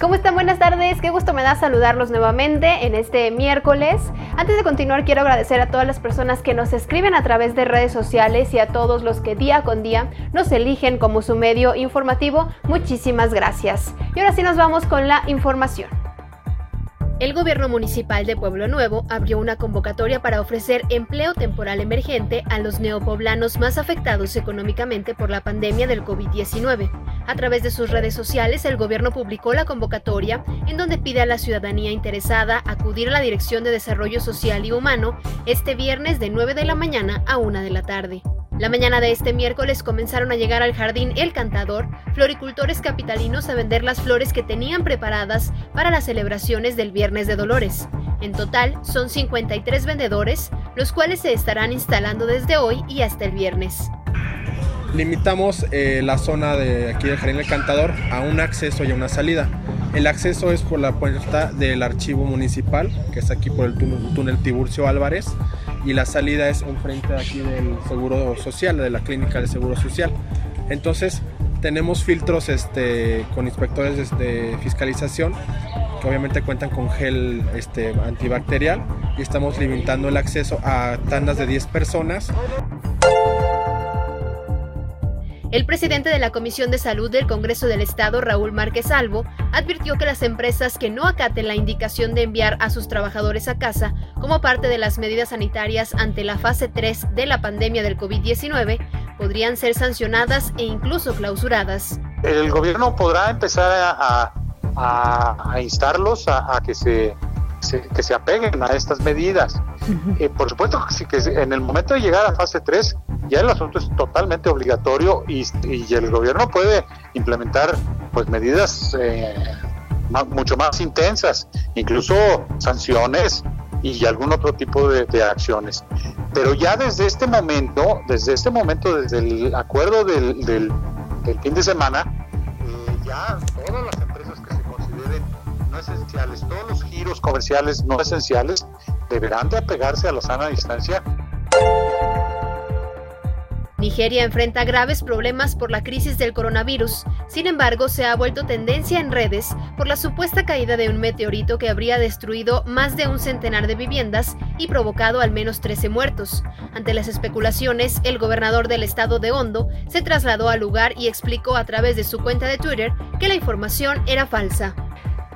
¿Cómo están? Buenas tardes, qué gusto me da saludarlos nuevamente en este miércoles. Antes de continuar quiero agradecer a todas las personas que nos escriben a través de redes sociales y a todos los que día con día nos eligen como su medio informativo. Muchísimas gracias. Y ahora sí nos vamos con la información. El gobierno municipal de Pueblo Nuevo abrió una convocatoria para ofrecer empleo temporal emergente a los neopoblanos más afectados económicamente por la pandemia del COVID-19. A través de sus redes sociales, el gobierno publicó la convocatoria en donde pide a la ciudadanía interesada acudir a la Dirección de Desarrollo Social y Humano este viernes de 9 de la mañana a 1 de la tarde. La mañana de este miércoles comenzaron a llegar al jardín El Cantador floricultores capitalinos a vender las flores que tenían preparadas para las celebraciones del Viernes de Dolores. En total son 53 vendedores, los cuales se estarán instalando desde hoy y hasta el viernes. Limitamos eh, la zona de aquí del Jardín El Cantador a un acceso y a una salida. El acceso es por la puerta del archivo municipal, que es aquí por el túnel, túnel Tiburcio Álvarez y la salida es enfrente de aquí del Seguro Social, de la clínica de Seguro Social. Entonces tenemos filtros este, con inspectores de fiscalización que obviamente cuentan con gel este, antibacterial y estamos limitando el acceso a tandas de 10 personas. El presidente de la Comisión de Salud del Congreso del Estado, Raúl Márquez Albo, advirtió que las empresas que no acaten la indicación de enviar a sus trabajadores a casa como parte de las medidas sanitarias ante la fase 3 de la pandemia del COVID-19 podrían ser sancionadas e incluso clausuradas. El gobierno podrá empezar a, instarlos a que se que se apeguen a estas medidas. Eh, por supuesto que, en el momento de llegar a fase 3 ya el asunto es totalmente obligatorio y, el gobierno puede implementar pues medidas eh, mucho más intensas, incluso sanciones y algún otro tipo de, acciones. Pero ya desde este momento, desde este momento, desde el acuerdo del, del, fin de semana, eh, ya todas las esenciales, todos los giros comerciales no esenciales deberán de apegarse a la sana distancia. Nigeria enfrenta graves problemas por la crisis del coronavirus. Sin embargo, se ha vuelto tendencia en redes por la supuesta caída de un meteorito que habría destruido más de un centenar de viviendas y provocado al menos 13 muertos. Ante las especulaciones, el gobernador del estado de Hondo se trasladó al lugar y explicó a través de su cuenta de Twitter que la información era falsa.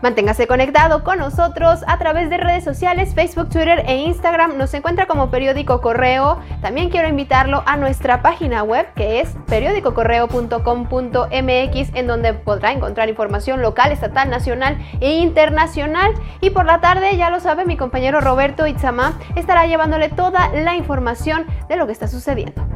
Manténgase conectado con nosotros a través de redes sociales, Facebook, Twitter e Instagram. Nos encuentra como Periódico Correo. También quiero invitarlo a nuestra página web que es periódicocorreo.com.mx en donde podrá encontrar información local, estatal, nacional e internacional. Y por la tarde, ya lo sabe, mi compañero Roberto Itzamá estará llevándole toda la información de lo que está sucediendo.